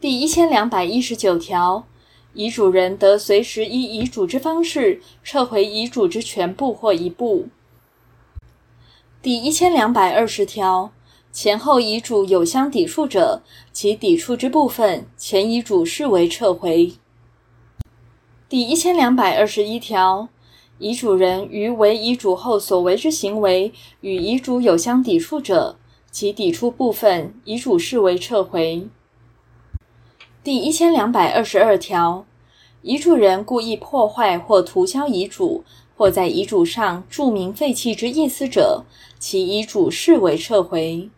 第一千两百一十九条，遗嘱人得随时依遗嘱之方式撤回遗嘱之全部或一部。第一千两百二十条，前后遗嘱有相抵触者，其抵触之部分，前遗嘱视为撤回。第一千两百二十一条，遗嘱人于为遗嘱后所为之行为与遗嘱有相抵触者，其抵触部分，遗嘱视为撤回。第一千两百二十二条，遗嘱人故意破坏或涂销遗嘱，或在遗嘱上注明废弃之意思者，其遗嘱视为撤回。